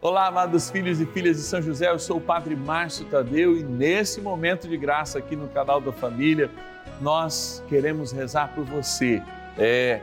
Olá, amados filhos e filhas de São José, eu sou o Padre Márcio Tadeu e nesse momento de graça aqui no canal da Família, nós queremos rezar por você. É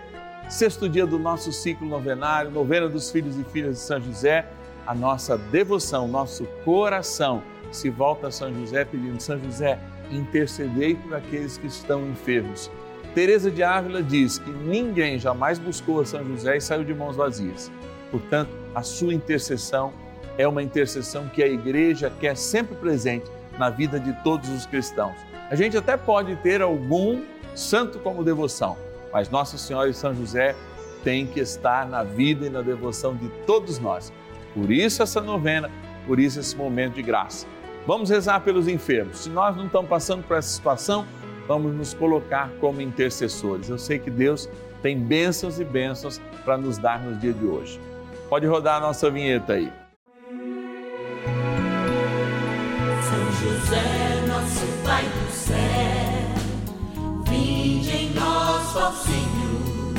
sexto dia do nosso ciclo novenário, novena dos filhos e filhas de São José, a nossa devoção, nosso coração se volta a São José pedindo São José, intercedei por aqueles que estão enfermos. Teresa de Ávila diz que ninguém jamais buscou a São José e saiu de mãos vazias. Portanto, a sua intercessão é uma intercessão que a igreja quer sempre presente na vida de todos os cristãos. A gente até pode ter algum santo como devoção, mas Nossa Senhora e São José têm que estar na vida e na devoção de todos nós. Por isso essa novena, por isso esse momento de graça. Vamos rezar pelos enfermos. Se nós não estamos passando por essa situação, vamos nos colocar como intercessores. Eu sei que Deus tem bênçãos e bênçãos para nos dar no dia de hoje. Pode rodar a nossa vinheta aí. São José, nosso Pai do céu, vinde em nós, ó Senhor,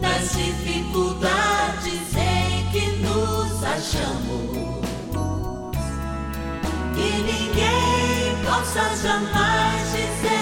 nas dificuldades em que nos achamos. Que ninguém possa jamais dizer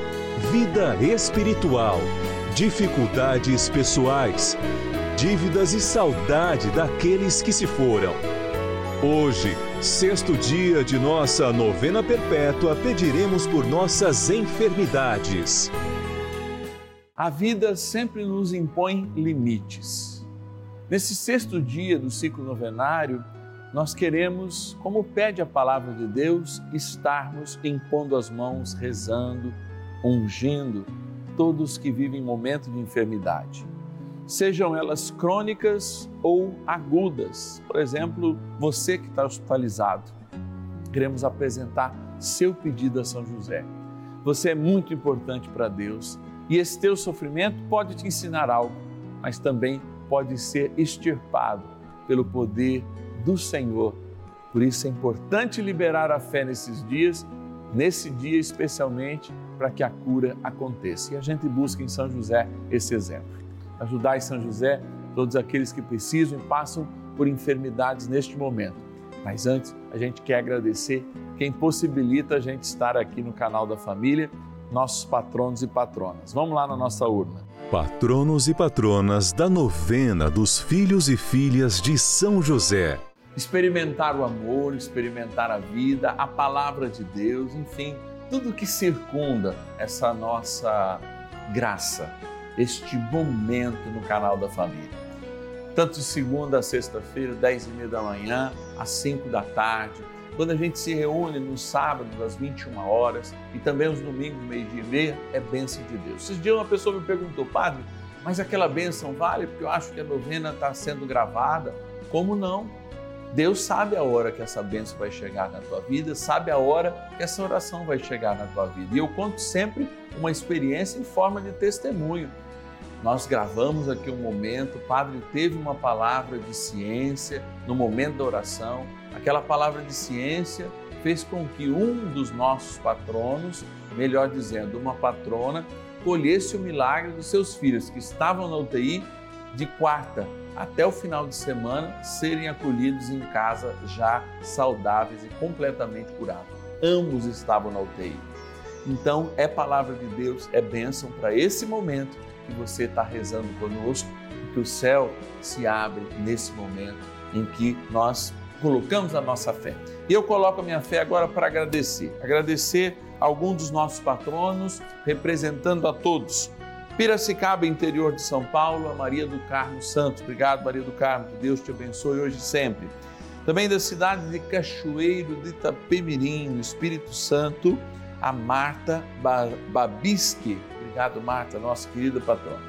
vida espiritual, dificuldades pessoais, dívidas e saudade daqueles que se foram. Hoje, sexto dia de nossa novena perpétua, pediremos por nossas enfermidades. A vida sempre nos impõe limites. Nesse sexto dia do ciclo novenário, nós queremos, como pede a palavra de Deus, estarmos impondo as mãos, rezando, ungindo todos que vivem momentos de enfermidade, sejam elas crônicas ou agudas. Por exemplo, você que está hospitalizado, queremos apresentar seu pedido a São José. Você é muito importante para Deus e esse teu sofrimento pode te ensinar algo, mas também pode ser extirpado pelo poder do Senhor. Por isso é importante liberar a fé nesses dias, nesse dia especialmente para que a cura aconteça. E a gente busca em São José esse exemplo. Ajudar em São José todos aqueles que precisam e passam por enfermidades neste momento. Mas antes, a gente quer agradecer quem possibilita a gente estar aqui no canal da família, nossos patronos e patronas. Vamos lá na nossa urna. Patronos e patronas da novena dos filhos e filhas de São José. Experimentar o amor, experimentar a vida, a palavra de Deus, enfim tudo que circunda essa nossa graça, este momento no canal da família. Tanto segunda a sexta-feira, dez e meia da manhã, às cinco da tarde, quando a gente se reúne no sábado, às 21 horas, e também os domingos, meio-dia e meia, é bênção de Deus. Esses dias uma pessoa me perguntou, padre, mas aquela bênção vale? Porque eu acho que a novena está sendo gravada. Como não? Deus sabe a hora que essa bênção vai chegar na tua vida, sabe a hora que essa oração vai chegar na tua vida. E eu conto sempre uma experiência em forma de testemunho. Nós gravamos aqui um momento, o padre teve uma palavra de ciência no momento da oração. Aquela palavra de ciência fez com que um dos nossos patronos, melhor dizendo, uma patrona, colhesse o milagre dos seus filhos que estavam na UTI de quarta até o final de semana serem acolhidos em casa já saudáveis e completamente curados. Ambos estavam na UTI. Então, é palavra de Deus, é bênção para esse momento que você está rezando conosco, que o céu se abre nesse momento em que nós colocamos a nossa fé. E eu coloco a minha fé agora para agradecer. Agradecer a algum dos nossos patronos, representando a todos. Piracicaba, interior de São Paulo, a Maria do Carmo Santos. Obrigado, Maria do Carmo. Que Deus te abençoe hoje e sempre. Também da cidade de Cachoeiro de Itapemirim, no Espírito Santo, a Marta Babisque. Obrigado, Marta, nossa querida patrona.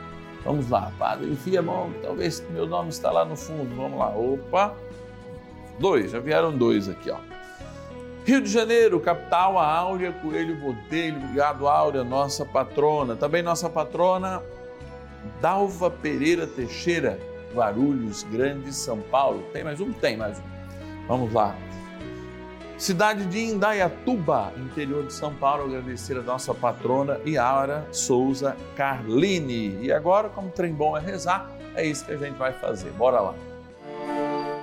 Vamos lá, Padre, enfia a mão, talvez meu nome está lá no fundo. Vamos lá, opa. Dois, já vieram dois aqui, ó. Rio de Janeiro, capital, a Áurea Coelho Botelho. Obrigado, Áurea, nossa patrona. Também nossa patrona, Dalva Pereira Teixeira, Guarulhos, Grande, São Paulo. Tem mais um? Tem mais um. Vamos lá. Cidade de Indaiatuba, interior de São Paulo, agradecer a nossa patrona Yara Souza Carline. E agora, como trem bom é rezar, é isso que a gente vai fazer. Bora lá.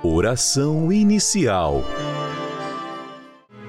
Oração inicial.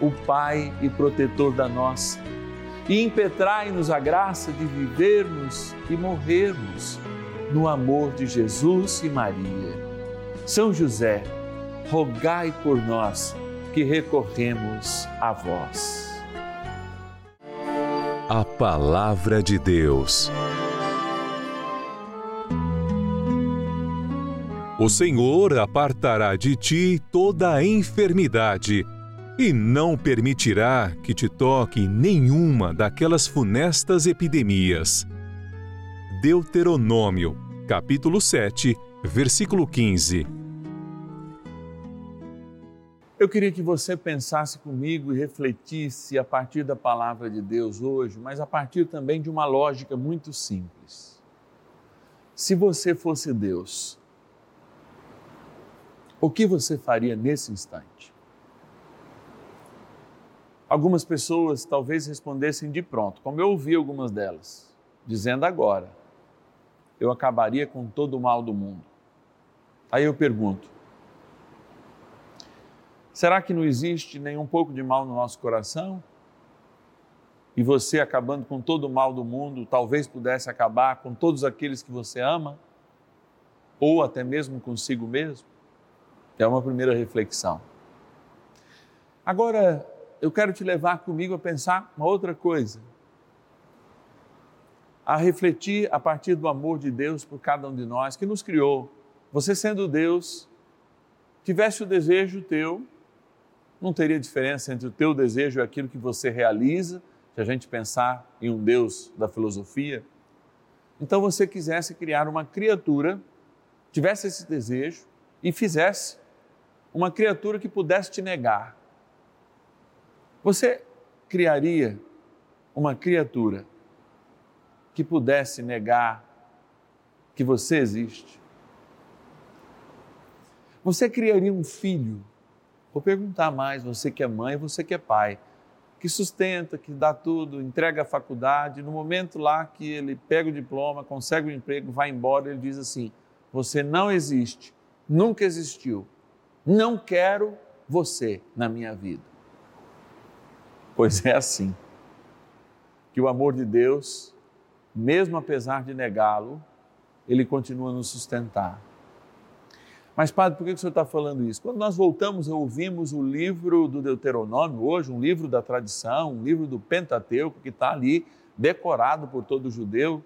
o Pai e protetor da nossa, e impetrai-nos a graça de vivermos e morrermos no amor de Jesus e Maria. São José, rogai por nós que recorremos a vós. A Palavra de Deus. O Senhor apartará de ti toda a enfermidade e não permitirá que te toque nenhuma daquelas funestas epidemias. Deuteronômio, capítulo 7, versículo 15. Eu queria que você pensasse comigo e refletisse a partir da palavra de Deus hoje, mas a partir também de uma lógica muito simples. Se você fosse Deus, o que você faria nesse instante? Algumas pessoas talvez respondessem de pronto, como eu ouvi algumas delas, dizendo agora, eu acabaria com todo o mal do mundo. Aí eu pergunto, será que não existe nem um pouco de mal no nosso coração? E você acabando com todo o mal do mundo, talvez pudesse acabar com todos aqueles que você ama? Ou até mesmo consigo mesmo? É uma primeira reflexão. Agora, eu quero te levar comigo a pensar uma outra coisa. A refletir a partir do amor de Deus por cada um de nós que nos criou. Você sendo Deus, tivesse o desejo teu, não teria diferença entre o teu desejo e aquilo que você realiza, se a gente pensar em um Deus da filosofia. Então você quisesse criar uma criatura, tivesse esse desejo e fizesse uma criatura que pudesse te negar Você criaria uma criatura que pudesse negar que você existe? Você criaria um filho? Vou perguntar mais, você que é mãe, você que é pai, que sustenta, que dá tudo, entrega a faculdade, no momento lá que ele pega o diploma, consegue o emprego, vai embora, ele diz assim: Você não existe, nunca existiu, não quero você na minha vida. Pois é assim que o amor de Deus, mesmo apesar de negá-lo, ele continua a nos sustentar. Mas, padre, por que o senhor está falando isso? Quando nós voltamos e ouvimos o livro do Deuteronômio, hoje, um livro da tradição, um livro do Pentateuco, que está ali decorado por todo judeu,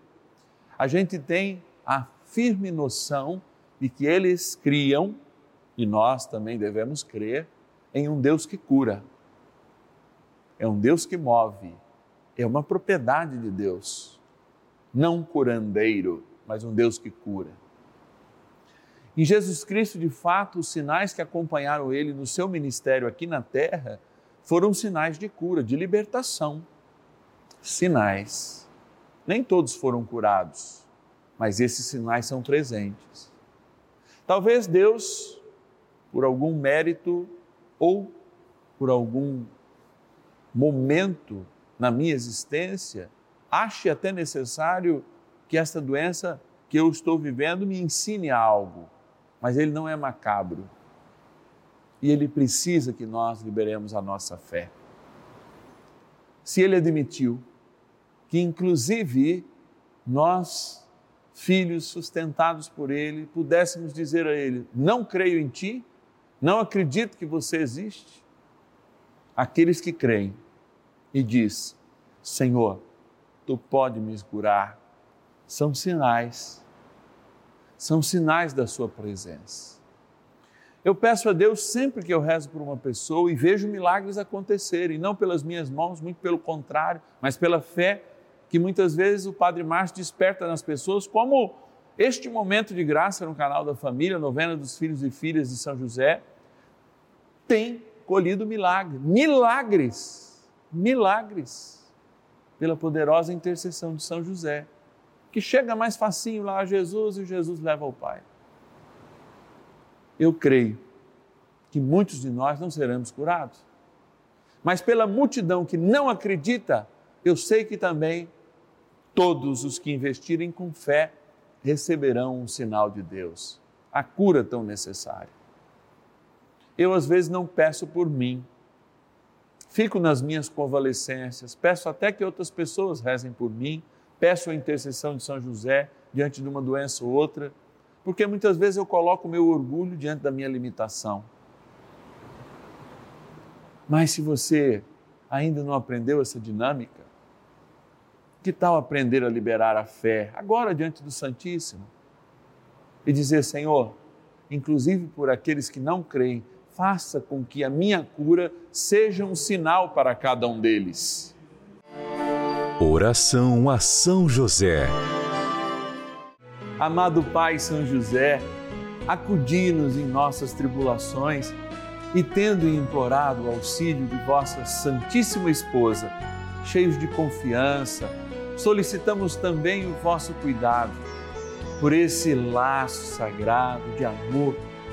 a gente tem a firme noção de que eles criam, e nós também devemos crer, em um Deus que cura. É um Deus que move, é uma propriedade de Deus. Não um curandeiro, mas um Deus que cura. Em Jesus Cristo, de fato, os sinais que acompanharam ele no seu ministério aqui na terra foram sinais de cura, de libertação. Sinais. Nem todos foram curados, mas esses sinais são presentes. Talvez Deus, por algum mérito ou por algum momento na minha existência, ache até necessário que esta doença que eu estou vivendo me ensine algo, mas ele não é macabro. E ele precisa que nós liberemos a nossa fé. Se ele admitiu que, inclusive, nós, filhos sustentados por ele, pudéssemos dizer a ele: Não creio em ti, não acredito que você existe. Aqueles que creem e diz: Senhor, tu pode me curar. São sinais, são sinais da Sua presença. Eu peço a Deus sempre que eu rezo por uma pessoa e vejo milagres acontecerem, não pelas minhas mãos, muito pelo contrário, mas pela fé que muitas vezes o Padre Márcio desperta nas pessoas, como este momento de graça no canal da família, novena dos filhos e filhas de São José, tem colhido milagres, milagres milagres pela poderosa intercessão de São José, que chega mais facinho lá a Jesus e Jesus leva ao Pai. Eu creio que muitos de nós não seremos curados, mas pela multidão que não acredita, eu sei que também todos os que investirem com fé receberão um sinal de Deus, a cura tão necessária. Eu às vezes não peço por mim, fico nas minhas convalescências, peço até que outras pessoas rezem por mim, peço a intercessão de São José diante de uma doença ou outra, porque muitas vezes eu coloco o meu orgulho diante da minha limitação. Mas se você ainda não aprendeu essa dinâmica, que tal aprender a liberar a fé agora diante do Santíssimo e dizer: Senhor, inclusive por aqueles que não creem, faça com que a minha cura seja um sinal para cada um deles. Oração a São José. Amado Pai São José, acudi-nos em nossas tribulações e, tendo implorado o auxílio de vossa Santíssima Esposa, cheios de confiança, solicitamos também o vosso cuidado por esse laço sagrado de amor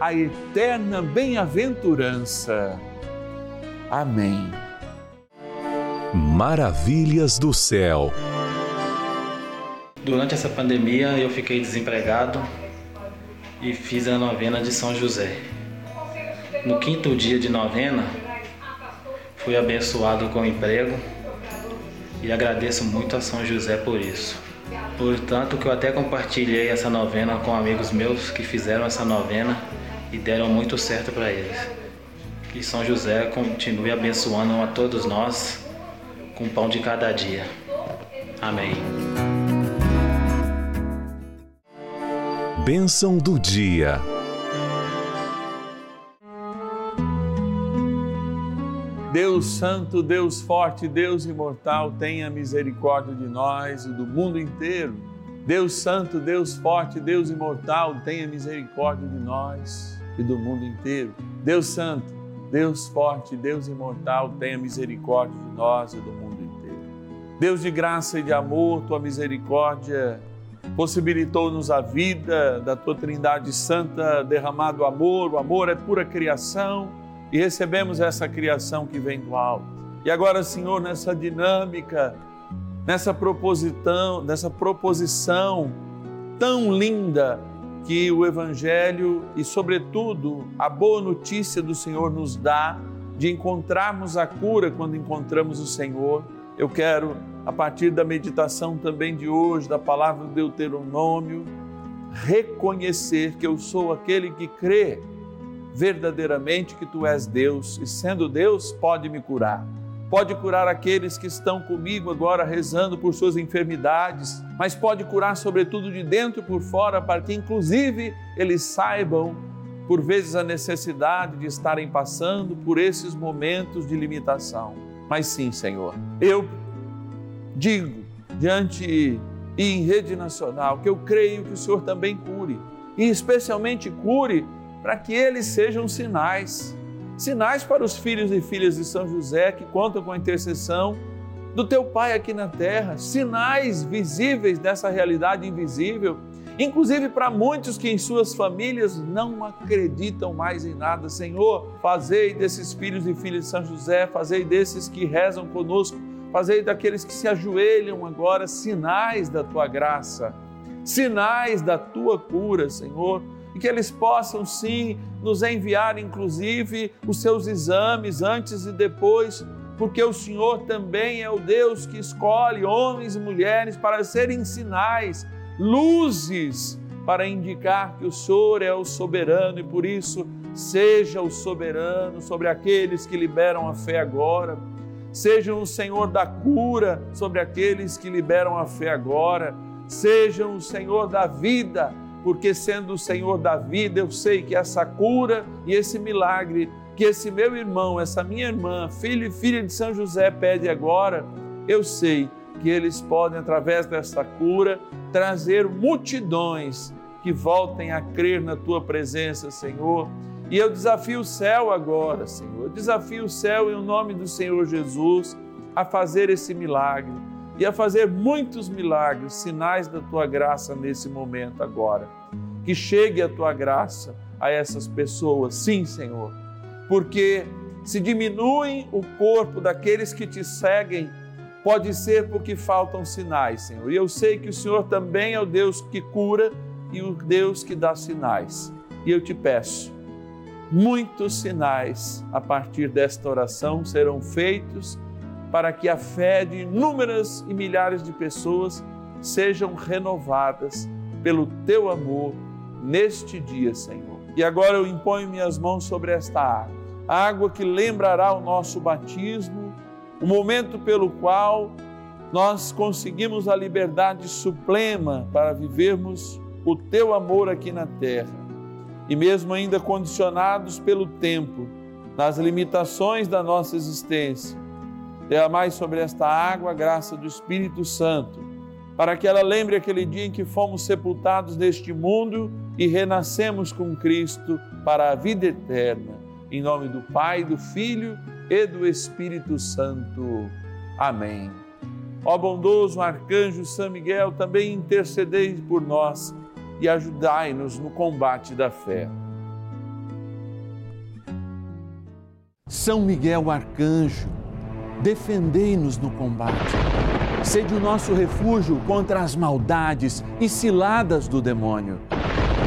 a eterna bem-aventurança. Amém. Maravilhas do céu. Durante essa pandemia eu fiquei desempregado e fiz a novena de São José. No quinto dia de novena, fui abençoado com emprego e agradeço muito a São José por isso. Portanto, que eu até compartilhei essa novena com amigos meus que fizeram essa novena e deram muito certo para eles. Que São José continue abençoando a todos nós com o pão de cada dia. Amém. Bênção do dia. Deus Santo, Deus Forte, Deus Imortal, tenha misericórdia de nós e do mundo inteiro. Deus Santo, Deus Forte, Deus Imortal, tenha misericórdia de nós e do mundo inteiro. Deus Santo, Deus Forte, Deus Imortal, tenha misericórdia de nós e do mundo inteiro. Deus de graça e de amor, tua misericórdia possibilitou-nos a vida da tua Trindade Santa, derramado amor, o amor é pura criação e recebemos essa criação que vem do alto. E agora, Senhor, nessa dinâmica, nessa proposição, nessa proposição tão linda que o evangelho e sobretudo a boa notícia do Senhor nos dá de encontrarmos a cura quando encontramos o Senhor. Eu quero, a partir da meditação também de hoje, da palavra do Deuteronômio, reconhecer que eu sou aquele que crê verdadeiramente que tu és Deus e, sendo Deus, pode me curar. Pode curar aqueles que estão comigo agora rezando por suas enfermidades, mas pode curar, sobretudo, de dentro e por fora, para que, inclusive, eles saibam, por vezes, a necessidade de estarem passando por esses momentos de limitação. Mas sim, Senhor, eu digo diante e em rede nacional que eu creio que o Senhor também cure, e especialmente cure para que eles sejam sinais sinais para os filhos e filhas de São José que contam com a intercessão do teu Pai aqui na terra, sinais visíveis dessa realidade invisível, inclusive para muitos que em suas famílias não acreditam mais em nada. Senhor, fazei desses filhos e filhas de São José, fazei desses que rezam conosco, fazei daqueles que se ajoelham agora sinais da tua graça, sinais da tua cura, Senhor e que eles possam sim nos enviar, inclusive, os seus exames antes e depois, porque o Senhor também é o Deus que escolhe homens e mulheres para serem sinais, luzes, para indicar que o Senhor é o soberano e por isso seja o soberano sobre aqueles que liberam a fé agora. Seja o Senhor da cura sobre aqueles que liberam a fé agora. Seja o Senhor da vida porque sendo o Senhor da vida, eu sei que essa cura e esse milagre que esse meu irmão, essa minha irmã, filho e filha de São José pede agora, eu sei que eles podem, através dessa cura, trazer multidões que voltem a crer na tua presença, Senhor. E eu desafio o céu agora, Senhor. Eu desafio o céu em nome do Senhor Jesus a fazer esse milagre e a fazer muitos milagres, sinais da tua graça nesse momento agora. Que chegue a tua graça a essas pessoas, sim, Senhor, porque se diminui o corpo daqueles que te seguem, pode ser porque faltam sinais, Senhor. E eu sei que o Senhor também é o Deus que cura e o Deus que dá sinais. E eu te peço, muitos sinais a partir desta oração serão feitos para que a fé de inúmeras e milhares de pessoas sejam renovadas pelo teu amor neste dia, Senhor. E agora eu imponho minhas mãos sobre esta água, a água que lembrará o nosso batismo, o momento pelo qual nós conseguimos a liberdade suprema para vivermos o teu amor aqui na terra. E mesmo ainda condicionados pelo tempo, nas limitações da nossa existência, Derramai sobre esta água a graça do Espírito Santo, para que ela lembre aquele dia em que fomos sepultados neste mundo e renascemos com Cristo para a vida eterna. Em nome do Pai, do Filho e do Espírito Santo. Amém. Ó bondoso arcanjo São Miguel, também intercedei por nós e ajudai-nos no combate da fé. São Miguel arcanjo, defendei-nos no combate. Sede o nosso refúgio contra as maldades e ciladas do demônio.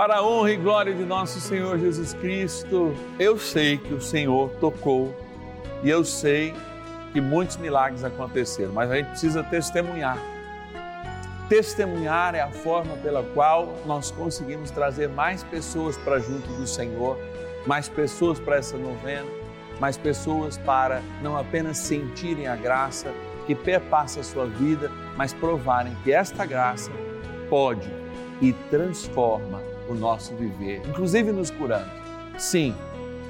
Para a honra e glória de nosso Senhor Jesus Cristo, eu sei que o Senhor tocou e eu sei que muitos milagres aconteceram, mas a gente precisa testemunhar. Testemunhar é a forma pela qual nós conseguimos trazer mais pessoas para junto do Senhor, mais pessoas para essa novena, mais pessoas para não apenas sentirem a graça que perpassa a sua vida, mas provarem que esta graça pode e transforma o nosso viver, inclusive nos curando. Sim,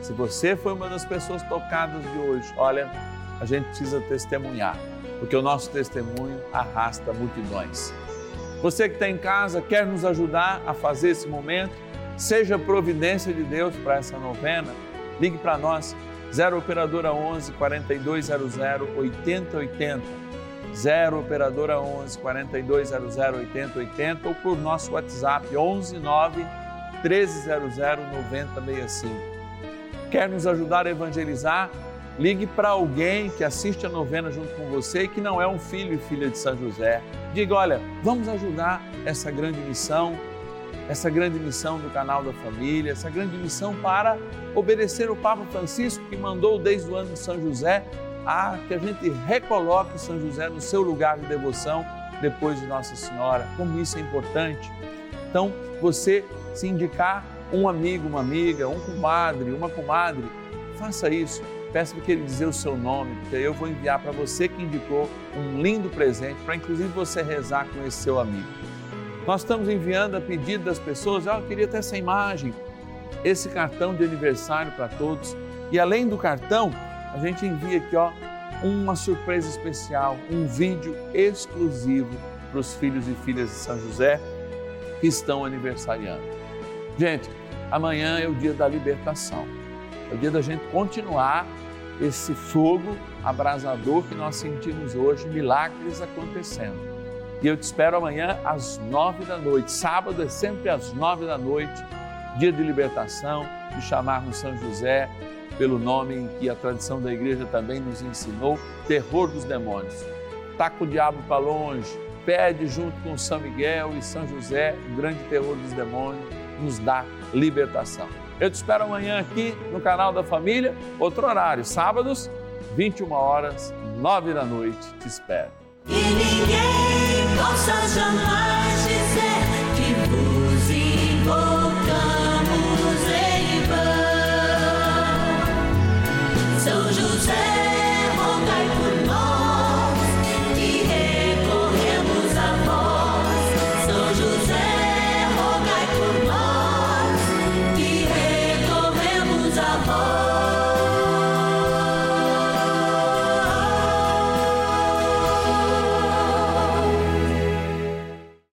se você foi uma das pessoas tocadas de hoje, olha, a gente precisa testemunhar, porque o nosso testemunho arrasta multidões. Você que está em casa, quer nos ajudar a fazer esse momento? Seja providência de Deus para essa novena. Ligue para nós, 0 Operadora 11 4200 8080. 0 Operadora 11 4200 8080 ou por nosso WhatsApp 11 9 1300 9065. Quer nos ajudar a evangelizar? Ligue para alguém que assiste a novena junto com você e que não é um filho e filha de São José. Diga: olha, vamos ajudar essa grande missão, essa grande missão do canal da família, essa grande missão para obedecer o Papa Francisco que mandou desde o ano de São José a que a gente recoloque São José no seu lugar de devoção depois de Nossa Senhora. Como isso é importante. Então, você se indicar um amigo, uma amiga, um comadre, uma comadre, faça isso Peço para ele dizer o seu nome, porque eu vou enviar para você que indicou um lindo presente para inclusive você rezar com esse seu amigo. Nós estamos enviando a pedido das pessoas, ah, eu queria ter essa imagem, esse cartão de aniversário para todos. E além do cartão, a gente envia aqui ó, uma surpresa especial, um vídeo exclusivo para os filhos e filhas de São José que estão aniversariando. Gente, amanhã é o dia da libertação. É o dia da gente continuar esse fogo abrasador que nós sentimos hoje, milagres acontecendo. E eu te espero amanhã às nove da noite. Sábado é sempre às nove da noite, dia de libertação, de chamarmos São José pelo nome que a tradição da igreja também nos ensinou, terror dos demônios. Taca o diabo para longe, pede junto com São Miguel e São José, o grande terror dos demônios, nos dá libertação. Eu te espero amanhã aqui no canal da Família, outro horário, sábados, 21 horas, 9 da noite. Te espero. E ninguém possa jamais dizer